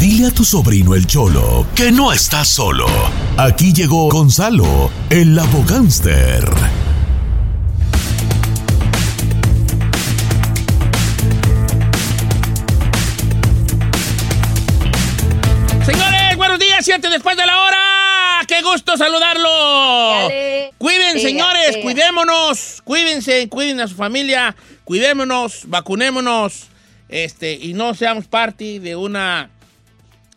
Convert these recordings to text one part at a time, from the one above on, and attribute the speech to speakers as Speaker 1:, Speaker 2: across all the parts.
Speaker 1: Dile a tu sobrino el Cholo que no está solo. Aquí llegó Gonzalo, el abogánster.
Speaker 2: Señores, buenos días, siete después de la hora. ¡Qué gusto saludarlo!
Speaker 3: Dale.
Speaker 2: Cuiden, señores, cuidémonos, cuídense, cuiden a su familia, cuidémonos, vacunémonos, este, y no seamos parte de una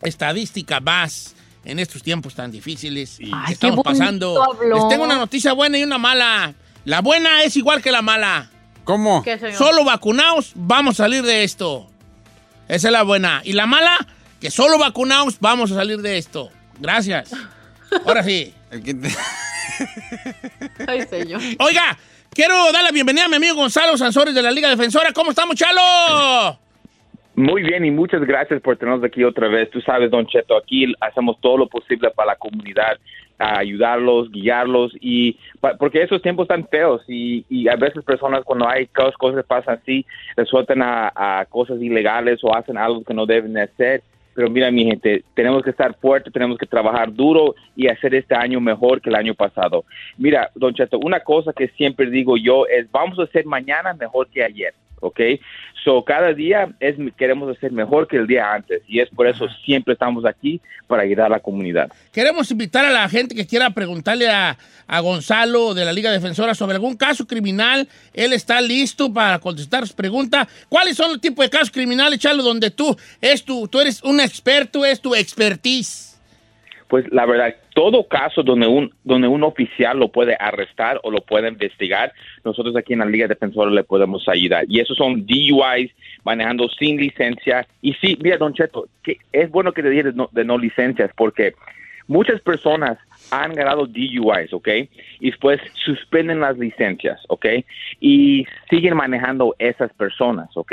Speaker 2: estadística más en estos tiempos tan difíciles
Speaker 3: Ay,
Speaker 2: que
Speaker 3: qué
Speaker 2: estamos pasando.
Speaker 3: habló.
Speaker 2: Les tengo una noticia buena y una mala. La buena es igual que la mala.
Speaker 4: ¿Cómo?
Speaker 2: Solo vacunados vamos a salir de esto. Esa es la buena. Y la mala, que solo vacunados vamos a salir de esto. Gracias. Ahora sí.
Speaker 3: Ay, señor.
Speaker 2: Oiga, quiero dar la bienvenida a mi amigo Gonzalo Sansores de la Liga Defensora. ¿Cómo estamos, Chalo?
Speaker 5: Muy bien y muchas gracias por tenernos aquí otra vez. Tú sabes, Don Cheto, aquí hacemos todo lo posible para la comunidad, a ayudarlos, guiarlos y porque esos tiempos están feos y, a veces personas cuando hay cos- cosas que pasan así, resueltan a, a cosas ilegales o hacen algo que no deben de hacer. Pero mira, mi gente, tenemos que estar fuertes, tenemos que trabajar duro y hacer este año mejor que el año pasado. Mira, Don Cheto, una cosa que siempre digo yo es, vamos a hacer mañana mejor que ayer, ¿ok? So, cada día es, queremos hacer mejor que el día antes y es por eso siempre estamos aquí para ayudar a la comunidad.
Speaker 2: Queremos invitar a la gente que quiera preguntarle a, a Gonzalo de la Liga Defensora sobre algún caso criminal. Él está listo para contestar su pregunta. ¿Cuáles son los tipos de casos criminales, Chalo, donde tú, es tu, tú eres un experto, es tu expertise?
Speaker 5: Pues la verdad, todo caso donde un, donde un oficial lo puede arrestar o lo puede investigar, nosotros aquí en la Liga Defensora le podemos ayudar. Y esos son DUIs, manejando sin licencia. Y sí, mira, Don Cheto, que es bueno que te digas de no, de no licencias porque muchas personas han ganado DUIs, ¿ok? Y después suspenden las licencias, ¿ok? Y siguen manejando esas personas, ¿ok?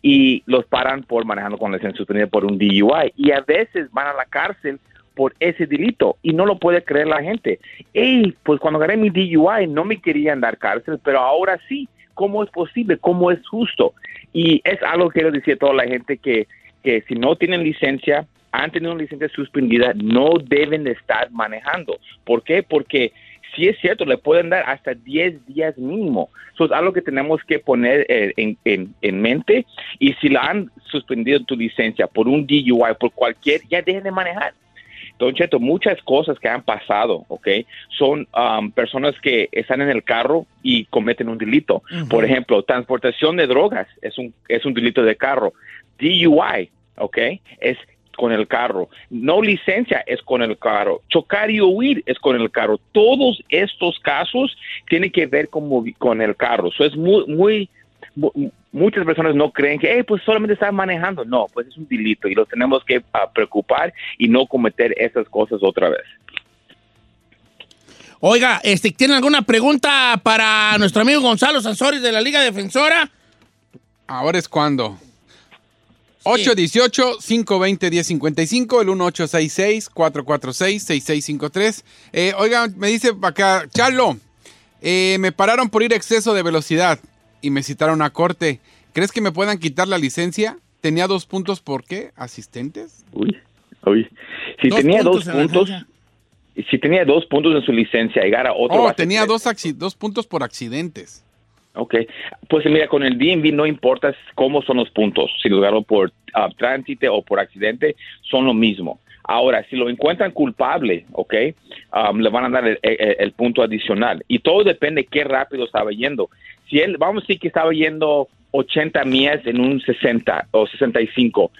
Speaker 5: Y los paran por manejando con licencia suspendida por un DUI. Y a veces van a la cárcel por ese delito y no lo puede creer la gente. Ey, pues cuando gané mi DUI no me querían dar cárcel, pero ahora sí. ¿Cómo es posible? ¿Cómo es justo? Y es algo que quiero decir a toda la gente que, que si no tienen licencia, han tenido una licencia suspendida, no deben de estar manejando. ¿Por qué? Porque si es cierto, le pueden dar hasta 10 días mínimo. Eso es algo que tenemos que poner eh, en, en- en mente. Y si la han suspendido tu licencia por un DUI, por cualquier, ya dejen de manejar. Don Cheto, muchas cosas que han pasado, ¿ok? Son um, personas que están en el carro y cometen un delito. Por ejemplo, transportación de drogas es un, es un delito de carro. DUI, ¿ok? Es con el carro. No licencia es con el carro. Chocar y huir es con el carro. Todos estos casos tienen que ver con, con el carro. Eso es muy, muy, mu- muchas personas no creen que, "Hey, pues solamente están manejando. No, pues es un delito y lo tenemos que ah, preocupar y no cometer esas cosas otra vez.
Speaker 2: Oiga, este, ¿tiene alguna pregunta para nuestro amigo Gonzalo Sansores de la Liga Defensora?
Speaker 4: Ahora es cuando. 818-520-1055, el 1866-446-6653. Eh, oiga, me dice acá, Charlo, eh, me pararon por ir a exceso de velocidad y me citaron a corte. ¿Crees que me puedan quitar la licencia? Tenía dos puntos, ¿por qué? ¿Asistentes?
Speaker 5: Uy, uy. Si
Speaker 2: Dos
Speaker 5: tenía
Speaker 2: puntos
Speaker 5: dos puntos, si tenía dos puntos en su licencia, llegar a otro.
Speaker 4: Oh, tenía dos, dos puntos por accidentes.
Speaker 5: Ok, pues mira, con el DMV no importa cómo son los puntos, si lo agarró por ah, tránsito o por accidente, son lo mismo. Ahora, si lo encuentran culpable, ok, um, le van a dar el, el- el punto adicional. Y todo depende qué rápido estaba yendo. Si él, vamos a decir que estaba yendo 80 millas en un 60 o 65,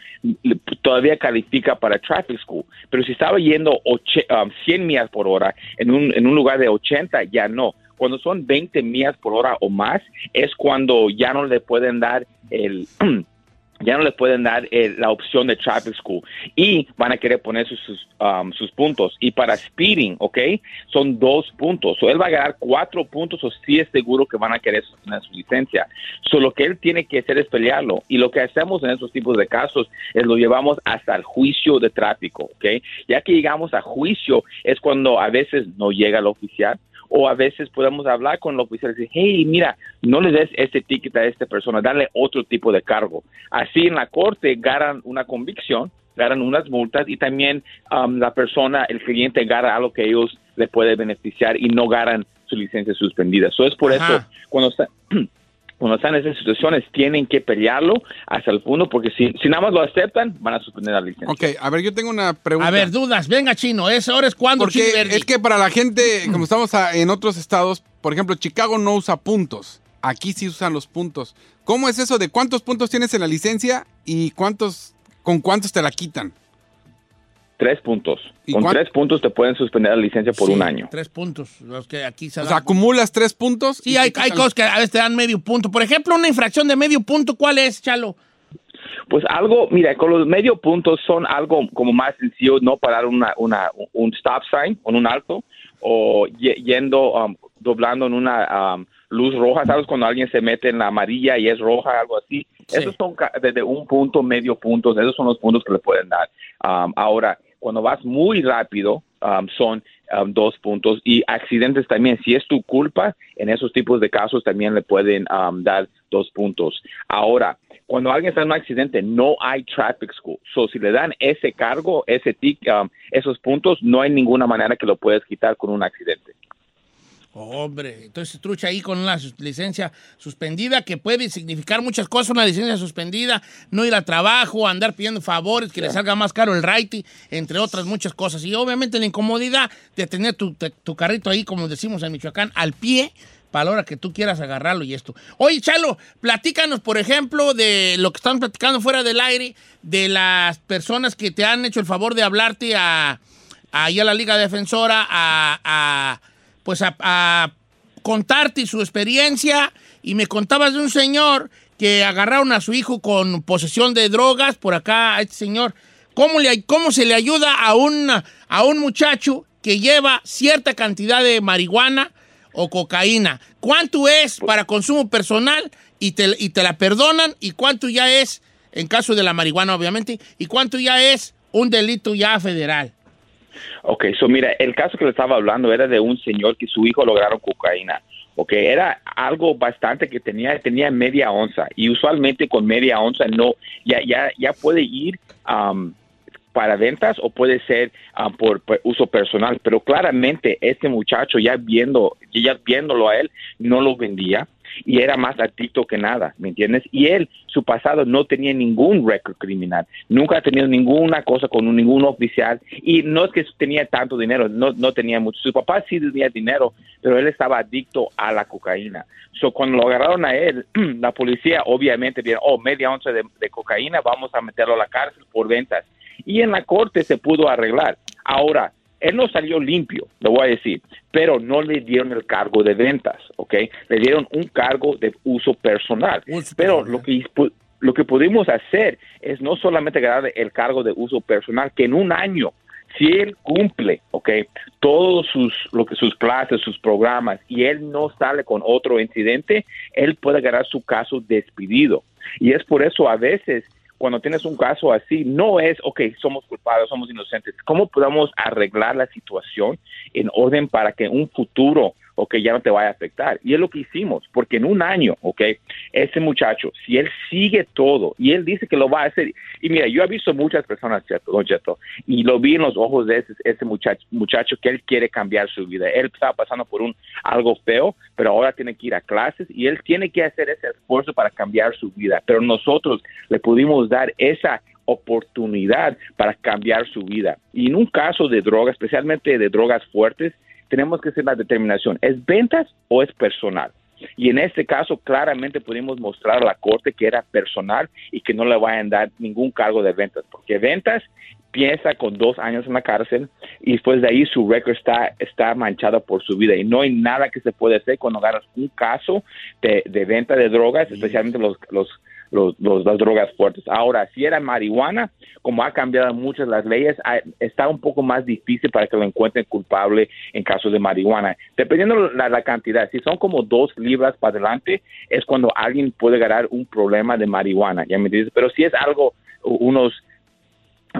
Speaker 5: le- todavía califica para traffic school. Pero si estaba yendo um, 100 millas por hora en un, en un lugar de 80, ya no. Cuando son 20 millas por hora o más, es cuando ya no le pueden dar el... ya no le pueden dar eh, la opción de traffic school y van a querer poner sus, um, sus puntos. Y para speeding, ¿ok? Son dos puntos. O él va a ganar cuatro puntos o sí es seguro que van a querer sostener su licencia. So, lo que él tiene que hacer es pelearlo. Y lo que hacemos en esos tipos de casos es lo llevamos hasta el juicio de tráfico, ¿ok? Ya que llegamos a juicio es cuando a veces no llega el oficial o a veces podemos hablar con el oficial y decir, hey, mira, no le des este ticket a esta persona, dale otro tipo de cargo. Así en la corte ganan una convicción, ganan unas multas y también um, la persona, el cliente, gana algo que ellos le puede beneficiar y no ganan su licencia suspendida. Eso es por
Speaker 2: Ajá.
Speaker 5: eso, cuando está... Cuando están en esas situaciones, tienen que pelearlo hasta el punto, porque si, si nada más lo aceptan, van a suspender la licencia.
Speaker 4: Ok, a ver, yo tengo una pregunta.
Speaker 2: A ver, dudas. Venga, chino. Es, ahora es cuando,
Speaker 4: Porque es que para la gente, como estamos a- en otros estados, por ejemplo, Chicago no usa puntos. Aquí sí usan los puntos. ¿Cómo es eso de cuántos puntos tienes en la licencia y cuántos con cuántos te la quitan?
Speaker 5: Tres puntos.
Speaker 4: ¿Y
Speaker 5: Con tres puntos te pueden suspender la licencia por
Speaker 2: Sí,
Speaker 5: un año.
Speaker 2: Tres puntos. Los que aquí se
Speaker 4: O sea, acumulas tres puntos. y
Speaker 2: Sí, hay, hay cosas que a veces te dan medio punto. Por ejemplo, una infracción de medio punto, ¿cuál es, Chalo?
Speaker 5: Pues algo, mira, con los medio puntos son algo como más sencillo, no parar una, una, un stop sign en un alto o ye- yendo, um, doblando en una um, luz roja, ¿sabes? Cuando alguien se mete en la amarilla y es roja, algo así.
Speaker 2: Sí.
Speaker 5: Esos son ca- desde un punto, medio puntos, esos son los puntos que le pueden dar. Um, ahora, cuando vas muy rápido, um, son um, dos puntos y accidentes también. Si es tu culpa, en esos tipos de casos también le pueden um, dar dos puntos. Ahora, cuando alguien está en un accidente, no hay traffic school. So, si le dan ese cargo, ese tic, um, esos puntos, no hay ninguna manera que lo puedes quitar con un accidente.
Speaker 2: Hombre, entonces trucha ahí con una licencia suspendida que puede significar muchas cosas, una licencia suspendida, no ir a trabajo, andar pidiendo favores, que le salga más caro el raite, entre otras muchas cosas. Y obviamente la incomodidad de tener tu, te- tu carrito ahí, como decimos en Michoacán, al pie, para la hora que tú quieras agarrarlo y esto. Oye, Chalo, platícanos, por ejemplo, de lo que están platicando fuera del aire, de las personas que te han hecho el favor de hablarte a, ahí a la Liga Defensora, a, a, pues a, a contarte su experiencia y me contabas de un señor que agarraron a su hijo con posesión de drogas por acá a este señor. ¿Cómo, le, cómo se le ayuda a, un a un muchacho que lleva cierta cantidad de marihuana o cocaína? ¿Cuánto es para consumo personal y te, y te la perdonan? ¿Y cuánto ya es, en caso de la marihuana obviamente, y cuánto ya es un delito ya federal?
Speaker 5: Ok, so mira, el caso que le estaba hablando era de un señor que su hijo lograron cocaína. Ok, era algo bastante que tenía, tenía media onza y usualmente con media onza no, ya, ya, ya puede ir um, para ventas o puede ser um, por, por uso personal, pero claramente este muchacho ya viendo, ya viéndolo a él, no lo vendía y era más adicto que nada, ¿me entiendes? Y él, su pasado no tenía ningún récord criminal, nunca ha tenido ninguna cosa con ningún oficial y no es que tenía tanto dinero, no, no tenía mucho. Su papá sí tenía dinero, pero él estaba adicto a la cocaína. So, cuando lo agarraron a él, la policía obviamente vieron, oh, media onza de, de cocaína, vamos a meterlo a la cárcel por ventas. Y en la corte se pudo arreglar. Ahora, él no salió limpio, lo voy a decir, pero no le dieron el cargo de ventas, ¿ok? Le dieron un cargo de uso personal. Pero lo que, lo que pudimos hacer es no solamente ganar el cargo de uso personal, que en un año, si él cumple, ¿ok? Todos sus, lo que, sus clases, sus programas, y él no sale con otro incidente, él puede ganar su caso despedido. Y es por eso a veces cuando tienes un caso así, no es, ok, somos culpables, somos inocentes. ¿Cómo podemos arreglar la situación en orden para que un futuro, ok, ya no te vaya a afectar. Y es lo que hicimos, porque en un año, ok, ese muchacho, si él sigue todo y él dice que lo va a hacer, y mira, yo he visto muchas personas, don Cheto, y lo vi en los ojos de ese, ese muchacho, muchacho que él quiere cambiar su vida. Él estaba pasando por un algo feo, pero ahora tiene que ir a clases y él tiene que hacer ese esfuerzo para cambiar su vida. Pero nosotros le pudimos dar esa oportunidad para cambiar su vida. Y en un caso de drogas, especialmente de drogas fuertes, tenemos que hacer la determinación, ¿es ventas o es personal? Y en este caso, claramente pudimos mostrar a la corte que era personal y que no le vayan a dar ningún cargo de ventas, porque ventas piensa con dos años en la cárcel y después de ahí su récord está, está manchado por su vida y no hay nada que se puede hacer cuando agarras un caso de, de venta de drogas, especialmente los, los los, las drogas fuertes. Ahora, si era marihuana, como ha cambiado muchas las leyes, está un poco más difícil para que lo encuentren culpable en caso de marihuana. Dependiendo la, la cantidad, si son como dos libras para adelante, es cuando alguien puede ganar un problema de marihuana, ¿ya me dices? Pero si es algo, unos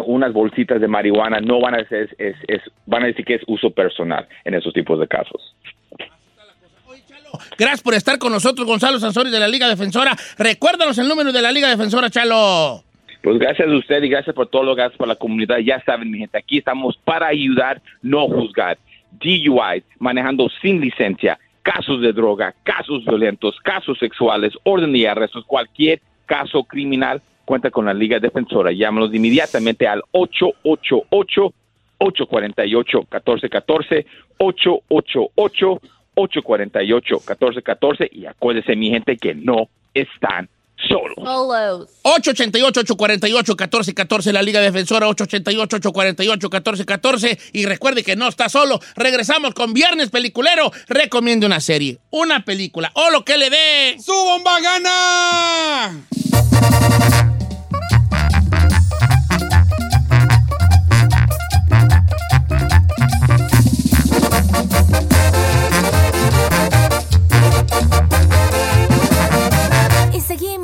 Speaker 5: unas bolsitas de marihuana no van a ser es, es, van a decir que es uso personal en esos tipos de casos.
Speaker 2: Gracias por estar con nosotros, Gonzalo Sansori de la Liga Defensora. Recuérdanos el número de la Liga Defensora, Chalo.
Speaker 5: Pues gracias a usted y gracias por todo lo que hace por la comunidad. Ya saben, mi gente, aquí estamos para ayudar, no juzgar. DUI, manejando sin licencia, casos de droga, casos violentos, casos sexuales, orden de arrestos, cualquier caso criminal, cuenta con la Liga Defensora. Llámanos inmediatamente al 888 848 1414 888 848-1414 y acuérdese mi gente que no están solos.
Speaker 2: 888-848-1414, la Liga Defensora 888-848-1414 y recuerde que no está solo. Regresamos con Viernes Peliculero. Recomiende una serie, una película o lo que le dé.
Speaker 4: ¡Su bomba gana!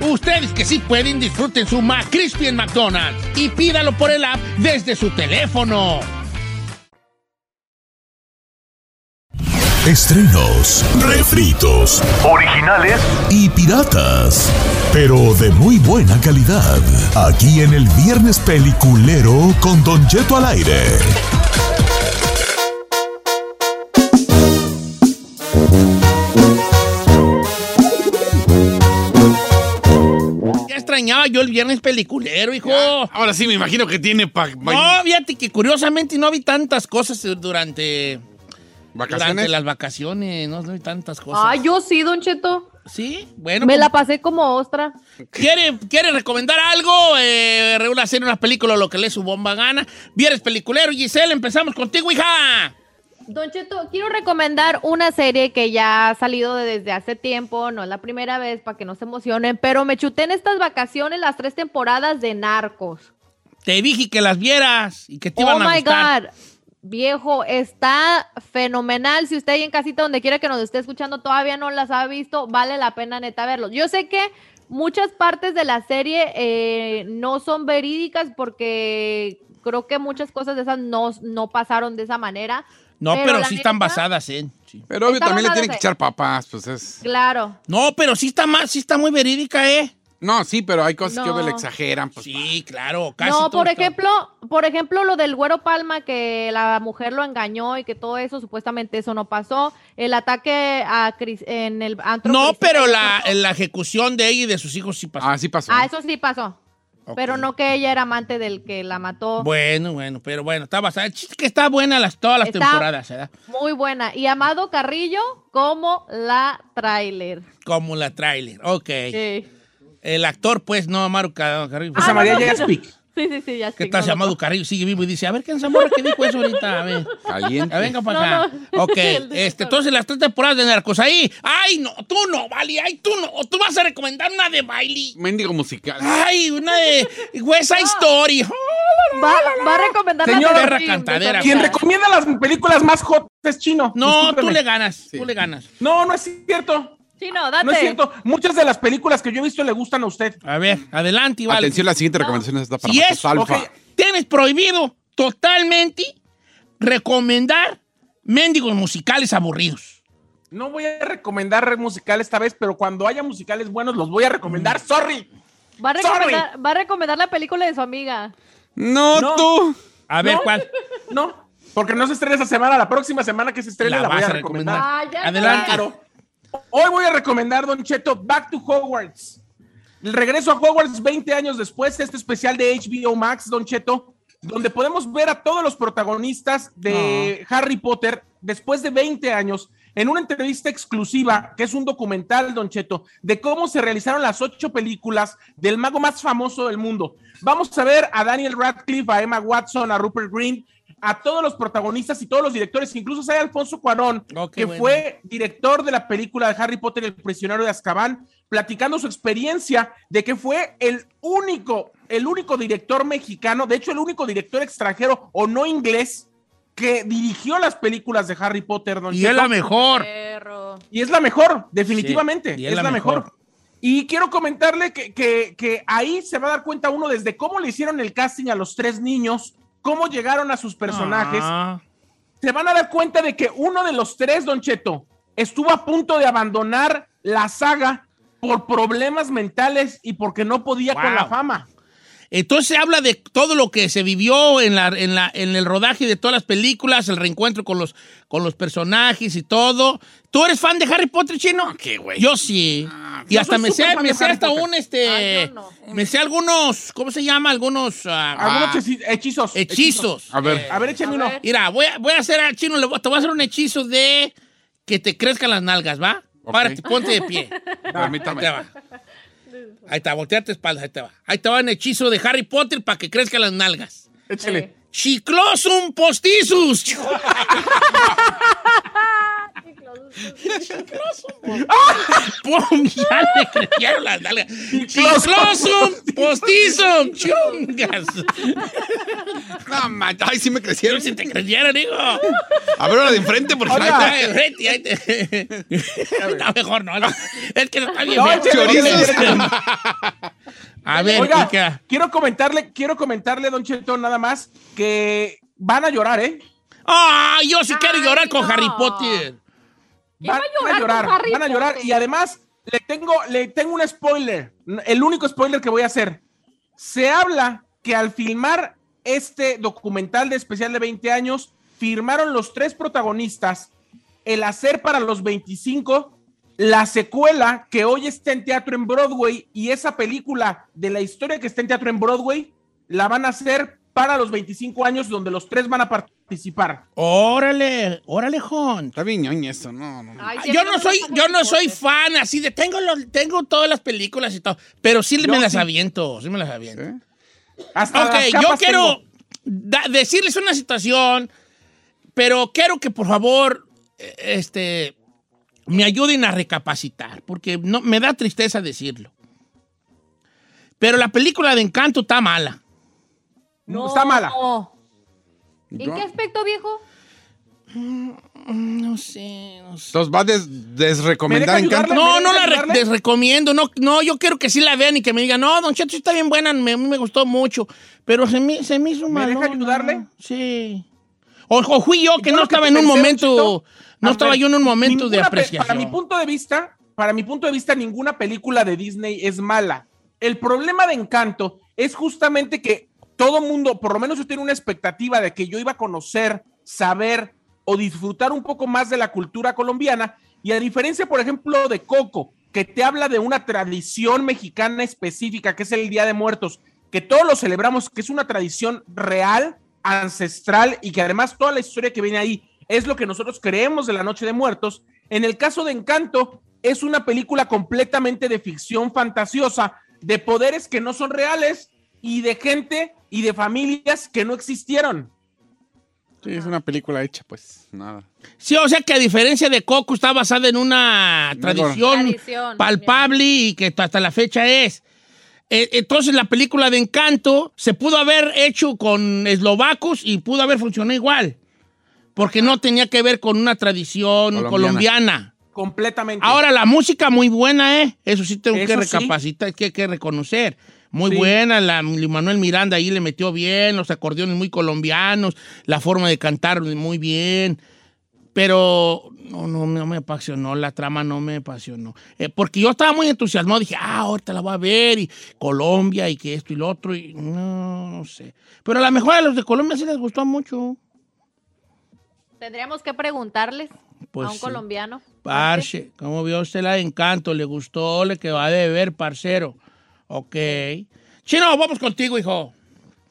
Speaker 2: Ustedes que sí pueden, disfruten su McCrispy en McDonald's y pídalo por el app desde su teléfono.
Speaker 1: Estrenos, refritos,
Speaker 6: Originales
Speaker 1: y piratas, pero de muy buena calidad. Aquí en el Viernes Peliculero con Don Jeto al aire.
Speaker 2: Extrañaba yo el viernes peliculero, hijo.
Speaker 4: Ahora sí me imagino que tiene pa-
Speaker 2: No, fíjate que curiosamente no vi tantas cosas durante,
Speaker 4: vacaciones.
Speaker 2: durante las vacaciones. No vi tantas cosas.
Speaker 3: Ah, yo sí, Don Cheto.
Speaker 2: Sí, bueno.
Speaker 3: Me
Speaker 2: pues,
Speaker 3: la pasé como ostra.
Speaker 2: ¿Quiere, ¿Quiere recomendar algo? Eh, una serie, una película, lo que le su bomba gana. Viernes peliculero. Giselle, empezamos contigo, hija.
Speaker 3: Don Cheto, quiero recomendar una serie que ya ha salido de- desde hace tiempo, no es la primera vez para que no se emocionen, pero me chuté en estas vacaciones las tres temporadas de Narcos.
Speaker 2: Te dije que las vieras y que te
Speaker 3: Oh
Speaker 2: iban a
Speaker 3: my
Speaker 2: gustar.
Speaker 3: God. Viejo, está fenomenal. Si usted ahí en casita, donde quiera que nos esté escuchando, todavía no las ha visto, vale la pena neta verlos. Yo sé que muchas partes de la serie eh, no son verídicas porque creo que muchas cosas de esas no, no pasaron de esa manera.
Speaker 2: No, pero, sí están
Speaker 3: neta,
Speaker 2: basadas en. sí.
Speaker 4: Pero obvio también le tienen que echar papas, pues es.
Speaker 3: Claro.
Speaker 2: No, pero sí está más, sí está muy verídica, ¿eh?
Speaker 4: No, sí, pero hay cosas que obvio le exageran. Pues,
Speaker 2: Sí, claro. Casi
Speaker 3: no,
Speaker 2: todo
Speaker 3: por
Speaker 2: está-
Speaker 3: ejemplo, por ejemplo, lo del Güero Palma, que la mujer lo engañó y que todo eso, supuestamente eso no pasó. El ataque a Cris- en el antro
Speaker 2: No, pero la, la ejecución de ella y de sus hijos sí pasó.
Speaker 4: Ah, sí pasó.
Speaker 3: Ah, eso sí pasó. Pero no que ella era amante del que la mató.
Speaker 2: Bueno, bueno, pero bueno, está basada. Que está buena las, todas las
Speaker 3: Está-
Speaker 2: temporadas, ¿verdad?
Speaker 3: Muy buena. Y Amado Carrillo como la trailer.
Speaker 2: Como la trailer. Ok.
Speaker 3: Sí.
Speaker 2: El actor, pues, no, Amaro Ca- Carrillo.
Speaker 3: Ah, no, no, no.
Speaker 6: Jaspic.
Speaker 3: Sí, sí, sí, ya
Speaker 2: ¿Qué
Speaker 3: sé,
Speaker 2: tal?
Speaker 3: no,
Speaker 2: Se
Speaker 3: no,
Speaker 2: llama Carrillo, sigue vivo y dice, a ver, ¿quién Zamora que dijo eso ahorita? A ver.
Speaker 4: Caliente.
Speaker 2: Venga para acá.
Speaker 3: No, no.
Speaker 2: Ok, este, entonces las tres temporadas de Narcos ahí. Ay, no, tú no, Vali, ay, tú no. Tú vas a recomendar una de baile.
Speaker 4: Mendigo musical.
Speaker 2: Ay, una de West Side Story.
Speaker 3: Va, va a recomendar
Speaker 6: Señor,
Speaker 3: la
Speaker 2: perra
Speaker 3: de-
Speaker 2: cantadera.
Speaker 3: de-
Speaker 6: Quien recomienda las películas más hot es chino.
Speaker 2: No, tú le ganas, tú le ganas.
Speaker 6: No, no es cierto.
Speaker 3: Sí, no, date.
Speaker 6: No es cierto. Muchas de las películas que yo he visto le gustan a usted.
Speaker 2: A ver, adelante, Vali.
Speaker 4: Atención, la siguiente recomendación está para
Speaker 2: Si es,
Speaker 4: alfa.
Speaker 2: Tienes prohibido totalmente recomendar mendigos musicales aburridos.
Speaker 6: No voy a recomendar musical esta vez, pero cuando haya musicales buenos los voy a recomendar. Sorry.
Speaker 3: Va a, recomendar, va a recomendar la película de su amiga.
Speaker 4: No,
Speaker 6: No.
Speaker 4: tú.
Speaker 2: A ver,
Speaker 6: No.
Speaker 2: ¿cuál?
Speaker 6: No, porque no se estrena esa semana. La próxima semana que se estrene
Speaker 2: La
Speaker 6: la, voy
Speaker 2: vas
Speaker 6: a
Speaker 2: a
Speaker 6: recomendar.
Speaker 2: recomendar.
Speaker 3: Ah, ya
Speaker 2: Adelante.
Speaker 6: Claro. Hoy voy a recomendar, Don Cheto, Back to Hogwarts. El regreso a Hogwarts 20 años después, este especial de HBO Max, Don Cheto, donde podemos ver a todos los protagonistas de Harry Potter después de 20 años en una entrevista exclusiva, que es un documental, Don Cheto, de cómo se realizaron las ocho películas del mago más famoso del mundo. Vamos a ver a Daniel Radcliffe, a Emma Watson, a Rupert Green, a todos los protagonistas y todos los directores, incluso sale Alfonso Cuarón,
Speaker 2: Oh,
Speaker 6: que
Speaker 2: bueno.
Speaker 6: fue director de la película de Harry Potter, El prisionero de Azkaban, platicando su experiencia de que fue el único, el único director mexicano, de hecho el único director extranjero o no inglés que dirigió las películas de Harry Potter. Don
Speaker 2: Y es la mejor.
Speaker 3: Perro.
Speaker 6: Y es la mejor, definitivamente.
Speaker 2: Sí, y
Speaker 6: es, la, mejor. Y quiero comentarle que, que- que ahí se va a dar cuenta uno desde cómo le hicieron el casting a los tres niños, cómo llegaron a sus personajes.
Speaker 2: Ah,
Speaker 6: Se van a dar cuenta de que uno de los tres, Don Cheto, estuvo a punto de abandonar la saga por problemas mentales y porque no podía con la fama.
Speaker 2: Entonces habla de todo lo que se vivió en, la, en, la, en el rodaje de todas las películas, el reencuentro con los, con los personajes y todo. ¿Tú eres fan de Harry Potter, chino?
Speaker 4: ¿Qué, güey?
Speaker 2: Yo sí. y
Speaker 6: yo
Speaker 2: hasta me sé, me sé hasta
Speaker 6: Potter.
Speaker 2: un este.
Speaker 3: Ah, yo no.
Speaker 2: Me sé algunos, ¿cómo se llama? Algunos ah,
Speaker 6: Algunos hechi- hechizos.
Speaker 2: hechizos.
Speaker 4: A ver.
Speaker 6: A ver, échame
Speaker 3: A
Speaker 6: uno.
Speaker 3: ver.
Speaker 2: Mira, voy a, voy a hacer al chino, le voy- te voy a hacer un hechizo de que te crezcan las nalgas, ¿va?
Speaker 4: Ok.
Speaker 2: Párate, ponte de pie.
Speaker 4: Permítame.
Speaker 2: Te va. Ahí está, volteate espalda, ahí te va. Ahí te va un hechizo de Harry Potter para que crezcan las nalgas.
Speaker 6: Échale.
Speaker 2: Chiclosum postizus. ¡Pum! Ya le crecieron las nalgas. Chiclosum postizum. Chungas.
Speaker 4: No, man, ay, sí me crecieron.
Speaker 2: Si te crecieron, digo.
Speaker 4: A ver, ahora de enfrente, por favor.
Speaker 2: Ahí enfrente, ahí te- No, mejor no. Es que no está bien
Speaker 6: No.
Speaker 2: A ver,
Speaker 6: Oiga,
Speaker 2: Kika.
Speaker 6: quiero comentarle, quiero comentarle, Don Cheto, nada más, que van a llorar, ¿eh?
Speaker 2: ¡Ah! yo sí quiero llorar con. Harry Potter.
Speaker 3: ¿Quién
Speaker 6: Van
Speaker 3: va a llorar
Speaker 6: van a llorar y además le tengo, le tengo un spoiler, el único spoiler que voy a hacer. Se habla que al filmar este documental de especial de 20 años, firmaron los tres protagonistas el hacer para los 25 la secuela que hoy está en teatro en Broadway y esa película de la historia que está en teatro en Broadway la van a hacer para los 25 años donde los tres van a participar.
Speaker 2: Órale, órale, Jon.
Speaker 4: Está bien eso, no, no. no.
Speaker 3: Ay, sí,
Speaker 2: Yo no soy, yo no soy fan así de tengo los, tengo todas las películas y todo, pero sí
Speaker 6: Yo
Speaker 2: me las
Speaker 6: sí.
Speaker 2: aviento, sí me las aviento.
Speaker 4: ¿Eh?
Speaker 6: Hasta
Speaker 2: Ok,
Speaker 6: las
Speaker 2: yo quiero da- decirles una situación, pero quiero que por favor, eh, este, me ayuden a recapacitar, porque no, me da tristeza decirlo. Pero la película de Encanto está mala.
Speaker 6: No, está mala.
Speaker 3: ¿En
Speaker 4: Yo-
Speaker 3: qué aspecto, viejo?
Speaker 2: No sé, no sé.
Speaker 4: Entonces va a des- desrecomendar
Speaker 6: ¿Me deja
Speaker 4: Encanto.
Speaker 6: ayudarle?
Speaker 2: No, no la re-. No, no, yo quiero que sí la vean y que me digan, no, Don Cheto sí está bien buena, me, a mí me gustó mucho. Pero se me, se me hizo
Speaker 6: ¿Me deja ayudarle?
Speaker 2: Sí. O, o fui yo que
Speaker 6: Yo
Speaker 2: no
Speaker 6: lo que
Speaker 2: estaba en un
Speaker 6: pensé,
Speaker 2: momento,
Speaker 6: Don Cheto,
Speaker 2: no
Speaker 6: a
Speaker 2: estaba
Speaker 6: ver,
Speaker 2: yo en un momento de
Speaker 6: ninguna pe-
Speaker 2: apreciación.
Speaker 6: Para mi punto de vista, para mi punto de vista, ninguna película de Disney es mala. El problema de Encanto es justamente que todo mundo, por lo menos yo tenía una expectativa de que yo iba a conocer, saber o disfrutar un poco más de la cultura colombiana. Y a diferencia, por ejemplo, de Coco, que te habla de una tradición mexicana específica, que es el Día de Muertos, que todos lo celebramos, que es una tradición real, ancestral y que además toda la historia que viene ahí es lo que nosotros creemos de la Noche de Muertos. En el caso de Encanto, es una película completamente de ficción fantasiosa, de poderes que no son reales y de gente y de familias que no existieron.
Speaker 4: Sí, es una película hecha, pues, nada.
Speaker 2: Sí, o sea que a diferencia de Coco está basada en una tradición,
Speaker 3: Tradición,
Speaker 2: palpable y que hasta la fecha es. Eh, Entonces la película de Encanto se pudo haber hecho con eslovacos y pudo haber funcionado igual. Porque no tenía que ver con una tradición
Speaker 4: Colombiana.
Speaker 2: colombiana.
Speaker 6: Completamente.
Speaker 2: Ahora, la música muy buena, ¿eh? Eso sí tengo que
Speaker 6: Eso sí.
Speaker 2: recapacitar, que, que reconocer. Muy
Speaker 6: Sí.
Speaker 2: buena, la Manuel Miranda ahí le metió bien, los acordeones muy colombianos, la forma de cantar muy bien. Pero no, no, no me apasionó, la trama no me apasionó. Eh, porque yo estaba muy entusiasmado, dije, ah, ahorita la voy a ver, y Colombia, y que esto y lo otro, y no, no sé. Pero a lo mejor a los de Colombia sí les gustó mucho.
Speaker 3: Tendríamos que preguntarles
Speaker 2: Pues
Speaker 3: a un
Speaker 2: sí.
Speaker 3: colombiano.
Speaker 2: Parche, ¿cómo vio usted la de encanto? ¿Le gustó? ¿Le que va a beber, parcero? Ok. Chino, vamos contigo, hijo.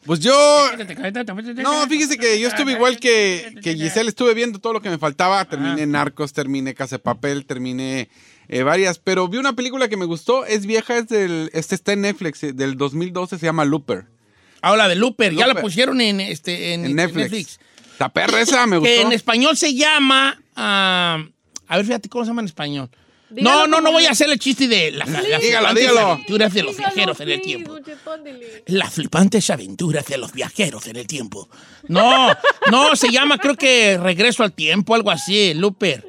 Speaker 4: Pues yo. No, fíjese que yo estuve igual que, que Giselle, estuve viendo todo lo que me faltaba. Terminé Narcos, terminé Casa de Papel, terminé eh, varias, pero vi una película que me gustó, es vieja, es del, este está en Netflix, eh, del 2012, se llama Looper.
Speaker 2: Habla de Looper, ya la pusieron en, este, en,
Speaker 4: En Netflix. La perra esa me
Speaker 2: Que
Speaker 4: gustó.
Speaker 2: en español se llama. ah, a ver, fíjate cómo se llama en español.
Speaker 3: Dígalo
Speaker 2: no, no, no voy a hacer el chiste de las, las
Speaker 4: Dígalo,
Speaker 2: flipantes
Speaker 4: dígalo.
Speaker 2: aventuras de los
Speaker 3: Dígalo,
Speaker 2: viajeros en el tiempo. Las flipantes aventuras de los viajeros en el tiempo. No, no, se llama creo que Regreso al Tiempo, algo así, Looper.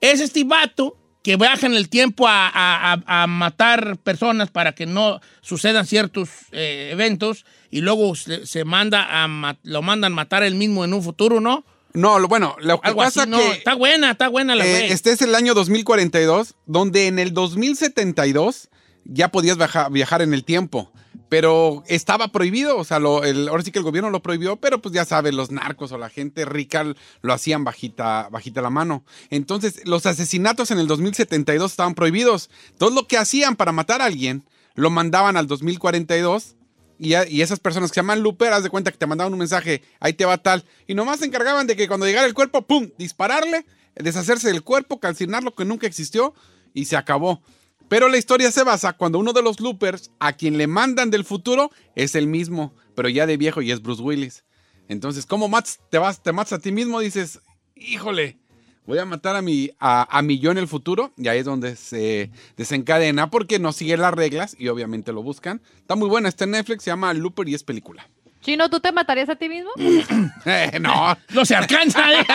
Speaker 2: Es este vato que viaja en el tiempo a, a- a- matar personas para que no sucedan ciertos eh, eventos y luego se, se manda a lo mandan matar él mismo en un futuro, ¿no?
Speaker 4: No, lo, bueno, lo que
Speaker 2: Algo
Speaker 4: pasa
Speaker 2: así, no.
Speaker 4: que
Speaker 2: Está buena, está buena la
Speaker 4: eh, este es el año 2042, donde en el 2072 ya podías viaja- viajar en el tiempo. Pero estaba prohibido, o sea, lo- el- ahora sí que el gobierno lo prohibió, pero pues ya sabes, los narcos o la gente rica lo hacían bajita, bajita la mano. Entonces, los asesinatos en el 2072 estaban prohibidos. Todo lo que hacían para matar a alguien, lo mandaban al 2042 y, esas personas que se llaman Looper, haz de cuenta que te mandaban un mensaje, ahí te va tal. Y nomás se encargaban de que cuando llegara el cuerpo, ¡pum! dispararle, deshacerse del cuerpo, calcinarlo que nunca existió y se acabó. Pero la historia se basa cuando uno de los Loopers, a quien le mandan del futuro, es el mismo, pero ya de viejo y es Bruce Willis. Entonces, ¿cómo matas, te, vas, te matas a ti mismo? Dices, híjole, voy a matar a mi, a, a mi yo en el futuro. Y ahí es donde se desencadena porque no sigue las reglas y obviamente lo buscan. Está muy buena, está en Netflix, se llama Looper y es película.
Speaker 3: Chino, ¿tú te matarías a ti mismo?
Speaker 4: Eh, no.
Speaker 2: No se alcanza. ¿eh?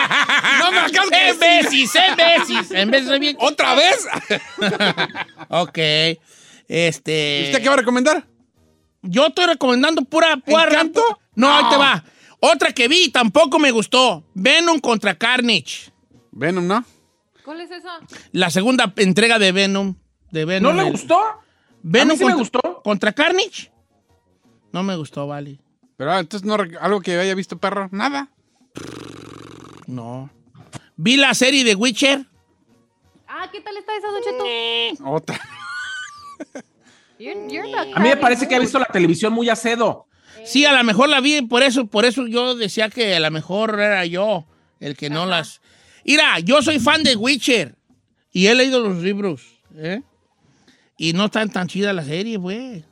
Speaker 4: No me alcanza.
Speaker 2: En veces, en veces. En veces de bien.
Speaker 4: ¿Otra vez?
Speaker 2: Ok. Este.
Speaker 4: ¿Usted qué va a recomendar?
Speaker 2: Yo estoy recomendando pura. pura
Speaker 4: ¿Encanto?
Speaker 2: No, ahí
Speaker 4: No.
Speaker 2: te va. Otra que vi y tampoco me gustó. Venom contra Carnage.
Speaker 4: Venom, ¿no?
Speaker 3: ¿Cuál es esa?
Speaker 2: La segunda entrega de Venom. De Venom.
Speaker 6: ¿No le
Speaker 2: El-
Speaker 6: gustó?
Speaker 2: Venom
Speaker 6: A mí sí me
Speaker 2: contra,
Speaker 6: gustó.
Speaker 2: contra Carnage. No me gustó, vale.
Speaker 4: Pero ah, entonces no algo que haya visto perro, nada.
Speaker 2: No. Vi la serie de Witcher.
Speaker 3: Ah, ¿qué tal está esa, Don Cheto?
Speaker 4: Otra.
Speaker 3: You're- you're the
Speaker 6: A mí me parece que ha visto la televisión muy acedo.
Speaker 2: Sí, a lo mejor la vi, por eso, por eso yo decía que a lo mejor era yo el que no las. Mira, yo soy fan de Witcher y he leído los libros, ¿eh? Y no tan tan chida la serie, güey.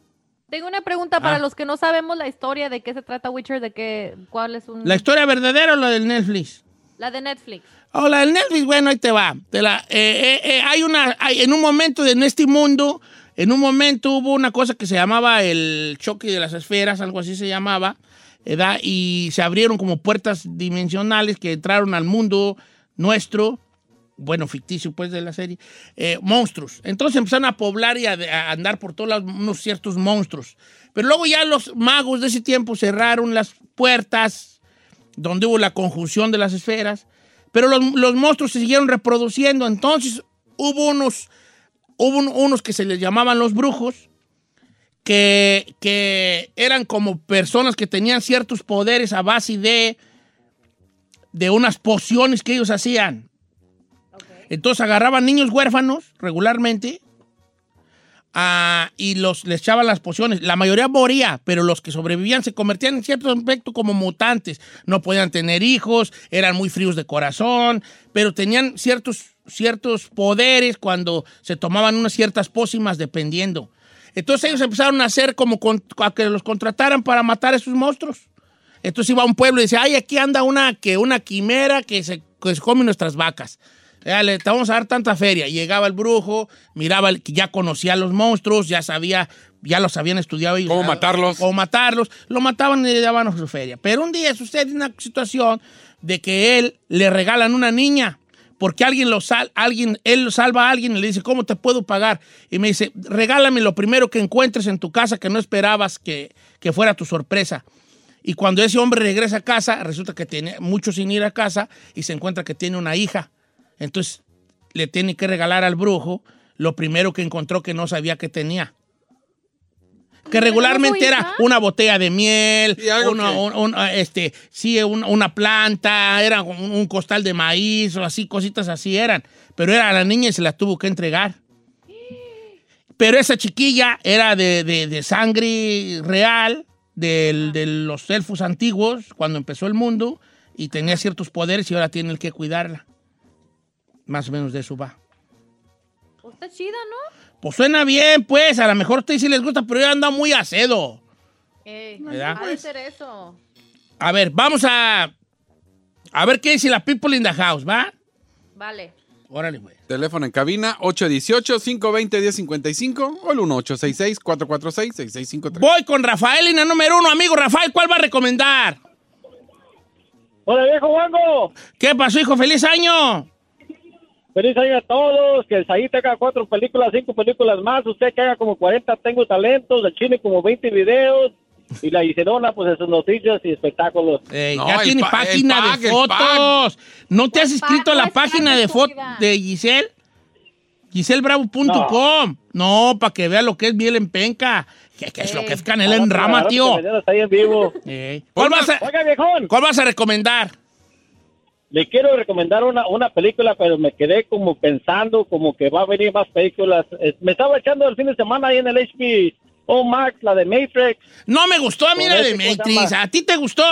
Speaker 3: Tengo una pregunta para
Speaker 2: Ah.
Speaker 3: los que no sabemos la historia de qué se trata Witcher, de qué, cuál es un...
Speaker 2: ¿La historia verdadera o la del Netflix?
Speaker 3: La de Netflix.
Speaker 2: Oh, la del Netflix, bueno, ahí te va. Te la- eh, eh, eh, hay una, hay- en un momento de en este mundo, en un momento hubo una cosa que se llamaba el choque de las esferas, algo así se llamaba, ¿verdad? y se abrieron como puertas dimensionales que entraron al mundo nuestro, bueno, ficticio pues de la serie, eh, monstruos. Entonces empezaron a poblar y a, andar por todos lados unos ciertos monstruos. Pero luego ya los magos de ese tiempo cerraron las puertas donde hubo la conjunción de las esferas, pero los, los monstruos se siguieron reproduciendo. Entonces hubo unos, hubo un- unos que se les llamaban los brujos, que, que eran como personas que tenían ciertos poderes a base de, de unas pociones que ellos hacían. Entonces agarraban niños huérfanos regularmente ah, y los, les echaban las pociones. La mayoría moría, pero los que sobrevivían se convertían en cierto aspecto como mutantes. No podían tener hijos, eran muy fríos de corazón, pero tenían ciertos, ciertos poderes cuando se tomaban unas ciertas pócimas dependiendo. Entonces ellos empezaron a hacer como con- a que los contrataran para matar a esos monstruos. Entonces iba a un pueblo y decía, ay, aquí anda una, que una quimera que se, que se come nuestras vacas. Ya le te vamos a dar tanta feria. Llegaba el brujo, miraba, el- que ya conocía a los monstruos, ya sabía, ya los habían estudiado.
Speaker 4: ¿Cómo matarlos?
Speaker 2: Cómo matarlos. Lo mataban y le daban su feria. Pero un día sucede una situación de que él le regalan una niña. Porque alguien lo sal, alguien, él lo salva a alguien y le dice, ¿cómo te puedo pagar? Y me dice, regálame lo primero que encuentres en tu casa que no esperabas que, que fuera tu sorpresa. Y cuando ese hombre regresa a casa, resulta que tiene mucho sin ir a casa y se encuentra que tiene una hija. Entonces le tiene que regalar al brujo lo primero que encontró que no sabía que tenía. Que regularmente era una botella de miel, una, un- un- este, sí, un- una planta, era un, un costal de maíz o así, cositas así eran. Pero era la niña y se la tuvo que entregar. Pero esa chiquilla era de, de- de sangre real, del- de los elfos antiguos, cuando empezó el mundo, y tenía ciertos poderes y ahora tiene el que cuidarla. Más o menos de eso va.
Speaker 3: Pues está chida, ¿no?
Speaker 2: Pues suena bien, pues, a lo mejor a ustedes sí les gusta, pero yo ando muy acedo.
Speaker 3: Eh,
Speaker 2: ¿Verdad?
Speaker 3: ha de ser eso.
Speaker 2: A ver, vamos a. A ver qué dice la people in the house, ¿va?
Speaker 3: Vale.
Speaker 2: Órale, güey.
Speaker 4: Teléfono en cabina 818-520-1055 o el 1866-446-6653.
Speaker 2: Voy con Rafael, línea número uno. Amigo Rafael, ¿cuál va a recomendar?
Speaker 7: Hola, viejo Wango.
Speaker 2: ¿Qué pasó, hijo? ¡Feliz año!
Speaker 7: Feliz año a todos. Que el Saí tenga cuatro películas, cinco películas más. Usted que haga como 40 Tengo Talentos. El Chile como 20 videos. Y la Isidona, pues, en sus noticias y espectáculos.
Speaker 2: Eh,
Speaker 4: No,
Speaker 2: ya tiene
Speaker 4: pa-
Speaker 2: página
Speaker 4: pack,
Speaker 2: de fotos. ¿No te has inscrito a
Speaker 3: no
Speaker 2: la
Speaker 3: es
Speaker 2: página de fotos de Giselle? GiselleBravo.com. No, para que vea lo que es miel en penca. ¿Qué, qué es lo que es canela en rama, tío?
Speaker 7: Está ahí en vivo.
Speaker 2: Eh, ¿Cuál, vas a,
Speaker 7: Oiga, viejón.
Speaker 2: ¿Cuál vas a recomendar?
Speaker 7: Le quiero recomendar una, una película, pero me quedé como pensando como que va a venir más películas. Me estaba echando el fin de semana ahí en el HBO Max, la de Matrix.
Speaker 2: No me gustó a mí la de
Speaker 7: ese, ¿cómo se
Speaker 2: Matrix. ¿A ti te gustó?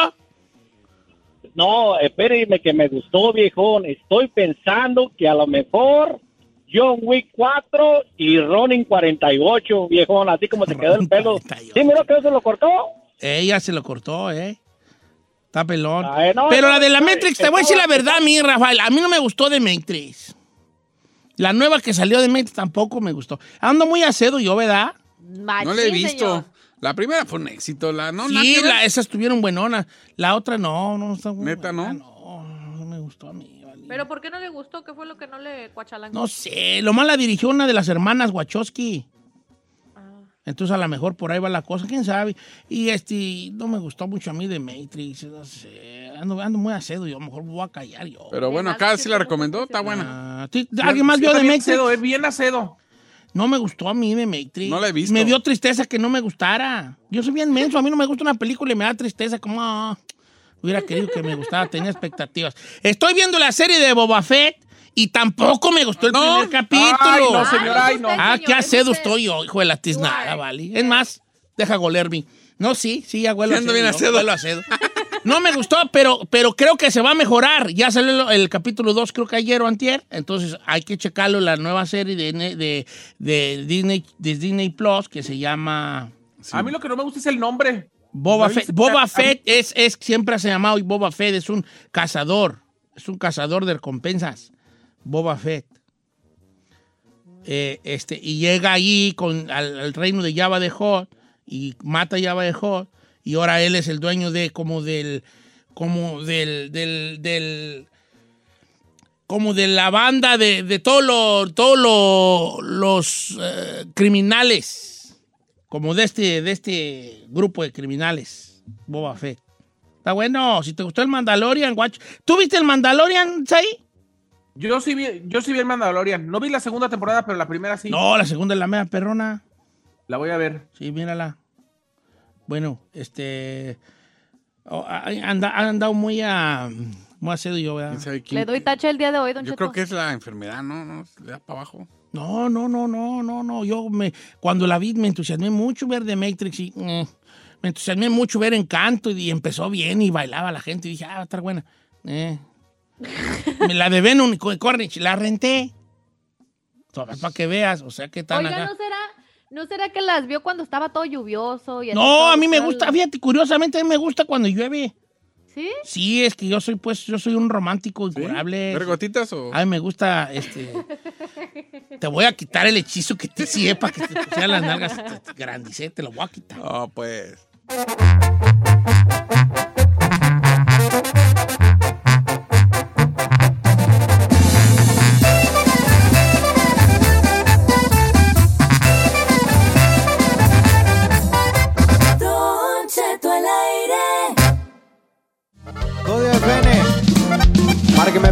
Speaker 7: No, espéreme que me gustó, viejón. Estoy pensando que a lo mejor John Wick 4 y Ronin 48, viejón, así como te quedó el pelo.
Speaker 2: 48.
Speaker 7: ¿Sí miró que eso lo cortó?
Speaker 2: Ella se lo cortó, ¿eh? Está pelón.
Speaker 7: Ay, no,
Speaker 2: Pero
Speaker 7: no,
Speaker 2: la de la
Speaker 7: no,
Speaker 2: Matrix, te voy a decir la verdad a mí, Rafael. A mí no me gustó de Matrix. La nueva que salió de Matrix tampoco me gustó. Ando muy acedo yo, ¿verdad?
Speaker 4: No le he visto. La primera fue un éxito. La, no,
Speaker 2: sí, la- esas estuvieron buenonas. La otra no, no está muy
Speaker 4: Neta,
Speaker 2: buena,
Speaker 4: ¿no?
Speaker 2: No, no me gustó a mí. vale.
Speaker 3: ¿Pero por qué no le gustó? ¿Qué fue lo que no le cuachalan?
Speaker 2: No sé, lo más la dirigió una de las hermanas Wachowski.
Speaker 3: Ah.
Speaker 2: Entonces a lo mejor por ahí va la cosa, quién sabe. Y este, no me gustó mucho a mí de Matrix, no sé. Ando, ando muy acedo, yo a lo mejor me voy a callar yo.
Speaker 4: Pero bueno, acá sí la recomendó. Está buena.
Speaker 2: Ah, ¿tú- ¿Alguien más vio de Matrix?
Speaker 6: acedo, es bien acedo.
Speaker 2: No me gustó a mí de Matrix.
Speaker 4: No la he visto.
Speaker 2: Me dio tristeza que no me gustara. Yo soy bien menso, a mí no me gusta una película y me da tristeza como... ah, hubiera querido que me gustara, tenía expectativas. Estoy viendo la serie de Boba Fett Y tampoco me gustó el primer capítulo.
Speaker 6: Ay, no, señora, ay, no.
Speaker 2: Ah, qué acedo estoy yo, hijo de la tiznada, ¿vale? Es más, deja golerme. No, sí, sí,
Speaker 4: ando bien acedo.
Speaker 2: huelo acedo. No me gustó, pero, pero creo que se va a mejorar. Ya salió el, el capítulo 2, creo que ayer o antier. Entonces hay que checarlo, la nueva serie de, de, de Disney, de Disney Plus que se llama...
Speaker 6: A mí lo que no me gusta es el nombre.
Speaker 2: Boba Fett. Boba Fett es, es, siempre se ha llamado Boba Fett, es un cazador. Es un cazador de recompensas. Boba Fett. Eh, este, y llega ahí con, al, al reino de Java de Hot y mata a Java de Hot. Y ahora él es el dueño de como del. como del. del, del como de la banda de, de todos lo- los eh, criminales como de este, de este grupo de criminales, Boba Fett. Está bueno, si te gustó el Mandalorian, guacho. ¿Tú viste el Mandalorian, Sai?
Speaker 6: Yo sí vi, yo sí vi el Mandalorian. No vi la segunda temporada, pero la primera sí.
Speaker 2: No, la segunda es la mera perrona.
Speaker 6: La voy a ver.
Speaker 2: Sí, mírala. Bueno, este... oh, ha- anda, ha andado muy a... Muy acedo yo, ¿verdad?
Speaker 3: Le doy tache el día de hoy, don
Speaker 4: Yo
Speaker 3: Cheto.
Speaker 4: creo que es la enfermedad, ¿no? ¿No? Le da para abajo.
Speaker 2: No, no, no, no, no, no. Yo me, cuando la vi me entusiasmé mucho ver The Matrix y eh, me entusiasmé mucho ver Encanto y, empezó bien y bailaba la gente y dije, ah, va a estar buena. Eh. Me la de Venom con Cornish, la renté. Para que veas, o sea, que tan
Speaker 3: Oiga,
Speaker 2: acá.
Speaker 3: ¿no será, ¿no será que las vio cuando estaba todo lluvioso? Y
Speaker 2: No,
Speaker 3: todo
Speaker 2: a mí me gusta, fíjate, curiosamente a mí me gusta cuando llueve.
Speaker 3: ¿Sí?
Speaker 2: Sí, es que yo soy, pues, yo soy un romántico incurable.
Speaker 4: ¿Ver gotitas o...?
Speaker 2: A mí me gusta, este... te voy a quitar el hechizo que te para que te pusieran las nalgas te- te- lo voy a quitar.
Speaker 4: Oh, pues.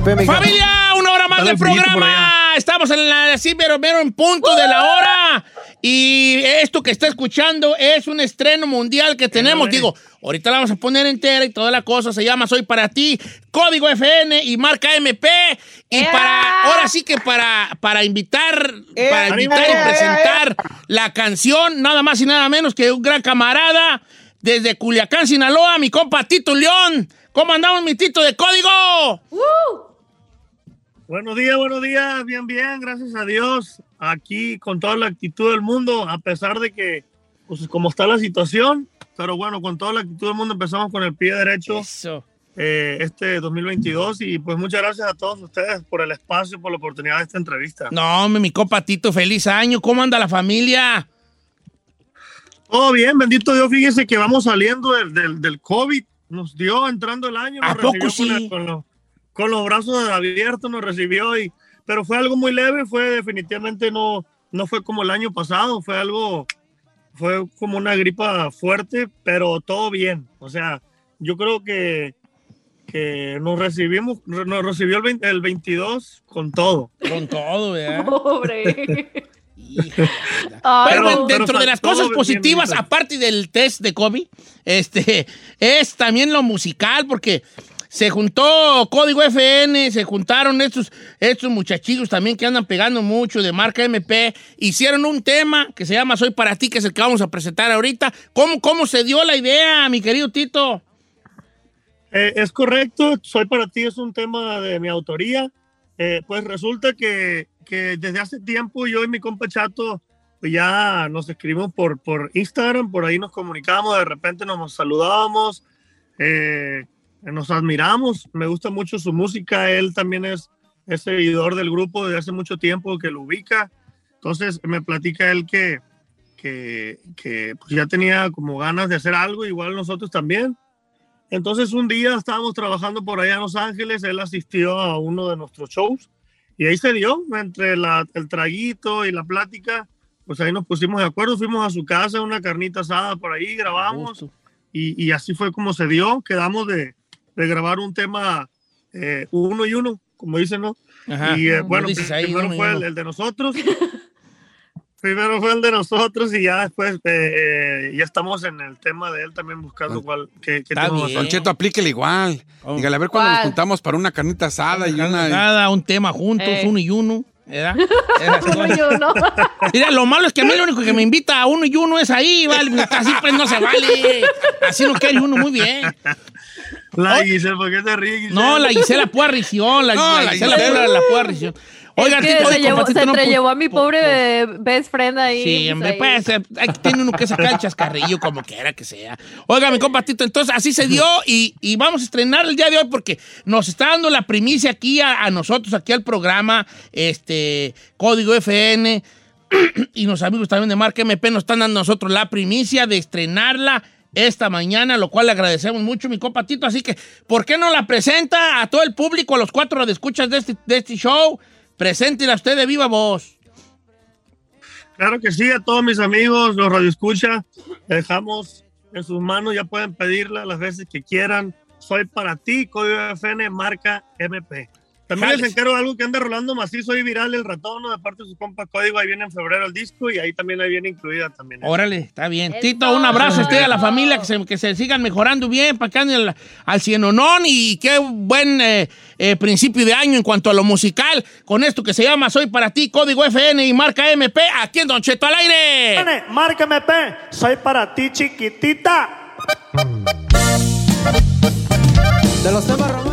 Speaker 8: Mi
Speaker 2: ¡Familia! Una hora más del programa. Estamos en la, así, pero mero en punto de la hora. Y esto que está escuchando es un estreno mundial que tenemos. Digo, ahorita la vamos a poner entera y toda la cosa. Se llama Soy para ti, código FN y marca MP. Y para, ahora sí que para, para invitar, para invitar y presentar la canción, nada más y nada menos que un gran camarada desde Culiacán, Sinaloa, mi compa Tito León. ¿Cómo andamos, mi Tito de código?
Speaker 9: Buenos días, buenos días, bien, bien, gracias a Dios. Aquí con toda la actitud del mundo, a pesar de que, pues como está la situación, pero bueno, con toda la actitud del mundo empezamos con el pie derecho eh, este 2022 y pues muchas gracias a todos ustedes por el espacio, por la oportunidad de esta entrevista.
Speaker 2: No, mi compa Tito, feliz año. ¿Cómo anda la familia?
Speaker 9: Todo bien, bendito Dios, fíjese que vamos saliendo del, del, del COVID, nos dio entrando el año,
Speaker 2: ¿A poco sí?
Speaker 9: con, la- con los, con los brazos abiertos, nos recibió, y, pero fue algo muy leve, fue definitivamente no, no fue como el año pasado, fue algo, fue como una gripa fuerte, pero todo bien, o sea, yo creo que, que nos recibimos, nos recibió el, 20 el 22 con todo.
Speaker 2: Con todo, ¿verdad?
Speaker 3: Pobre.
Speaker 2: Pero,
Speaker 9: Pero-
Speaker 2: bueno,
Speaker 9: pero
Speaker 2: dentro de las cosas positivas,
Speaker 9: bien.
Speaker 2: aparte del test de COVID, este, es también lo musical, porque se juntó Código FN, se juntaron estos, estos también que andan pegando mucho de marca MP, hicieron un tema que se llama Soy para ti, que es el que vamos a presentar ahorita. ¿Cómo, cómo se dio la idea, mi querido Tito?
Speaker 9: Eh, es correcto, Soy para ti es un tema de mi autoría. Eh, pues resulta que, que desde hace tiempo yo y mi compa Chato pues ya nos escribimos por, por Instagram, por ahí nos comunicamos, de repente nos saludábamos, eh, nos admiramos, me gusta mucho su música, él también es, es seguidor del grupo desde hace mucho tiempo que lo ubica, entonces me platica él que, que, que pues ya tenía como ganas de hacer algo, igual nosotros también. Entonces un día estábamos trabajando por allá en Los Ángeles, él asistió a uno de nuestros shows y ahí se dio, entre la- el traguito y la plática, pues ahí nos pusimos de acuerdo, fuimos a su casa, una carnita asada por ahí, grabamos y, y así fue como se dio, quedamos de, de grabar un tema eh, uno y uno, como dicen, ¿no?
Speaker 2: Ajá.
Speaker 9: Y eh, bueno,
Speaker 2: dices ahí,
Speaker 9: primero
Speaker 2: uno
Speaker 9: fue el,
Speaker 2: uno.
Speaker 9: el de nosotros. primero fue el de nosotros y ya después eh, eh, ya estamos en el tema de él también buscando cuál, qué, qué.
Speaker 4: Don Cheto, aplíquele igual.
Speaker 2: Oh.
Speaker 4: Dígale, a ver cuándo nos juntamos para una carnita asada y una...
Speaker 2: Cada un tema juntos,
Speaker 3: Eh.
Speaker 2: uno y uno. ¿Verdad?
Speaker 3: Uno uno.
Speaker 2: Mira, lo malo es que a mí lo único que me invita a uno y uno es ahí, ¿vale? Así pues no se vale. Así no quiere uno muy bien.
Speaker 9: La
Speaker 2: Oh.
Speaker 9: Giselle, ¿por qué te ríes?
Speaker 2: No, la Gisela Puarrición, la,
Speaker 4: No,
Speaker 2: la
Speaker 4: la
Speaker 2: Gisela
Speaker 4: Gisela.
Speaker 2: Pura, la Puarrición. Oiga,
Speaker 3: es que
Speaker 2: Tito,
Speaker 3: se,
Speaker 2: oye,
Speaker 3: llevó, se
Speaker 2: no, pues,
Speaker 3: a mi pobre best friend ahí.
Speaker 2: Sí,
Speaker 3: pues,
Speaker 2: hombre,
Speaker 3: ahí.
Speaker 2: pues, eh, hay tiene uno que sacar el chascarrillo como quiera que sea. Oiga, mi compatito, entonces así se dio y, y vamos a estrenar el día de hoy porque nos está dando la primicia aquí a, a nosotros, aquí al programa, este, Código FN y los amigos también de Marca MP nos están dando a nosotros la primicia de estrenarla esta mañana, lo cual le agradecemos mucho, mi compatito. Así que, ¿por qué no la presenta a todo el público, a los cuatro escuchas de este, de este show? Preséntela usted de viva voz.
Speaker 9: Claro que sí, a todos mis amigos, los radioescucha, dejamos en sus manos, ya pueden pedirla las veces que quieran. Soy para ti, código FN, marca MP. También
Speaker 2: Jales.
Speaker 9: les encargo algo que anda rolando macizo y viral, el ratón, ¿no? de parte de su compa Código, ahí viene en febrero el disco y ahí también ahí viene incluida también.
Speaker 2: Órale, está bien. Tito, un abrazo a usted y a la familia, que se, que se sigan mejorando bien, para que anden al, al cienonón y qué buen eh, eh, principio de año en cuanto a lo musical, con esto que se llama Soy para ti, Código FN y marca MP, aquí en Don Cheto al aire.
Speaker 9: Marca MP, soy para ti chiquitita.
Speaker 8: De los temas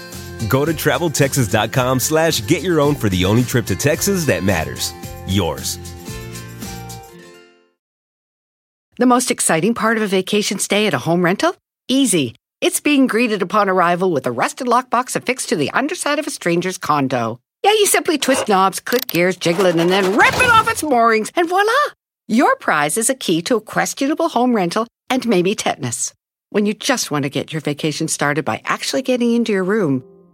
Speaker 10: Go to traveltexas.com slash get your own for the only trip to Texas that matters. Yours.
Speaker 11: The most exciting part of a vacation stay at a home rental? Easy. It's being greeted upon arrival with a rusted lockbox affixed to the underside of a stranger's condo. Yeah, you simply twist knobs, click gears, jiggle it, and then rip it off its moorings, and voila! Your prize is a key to a questionable home rental and maybe tetanus. When you just want to get your vacation started by actually getting into your room,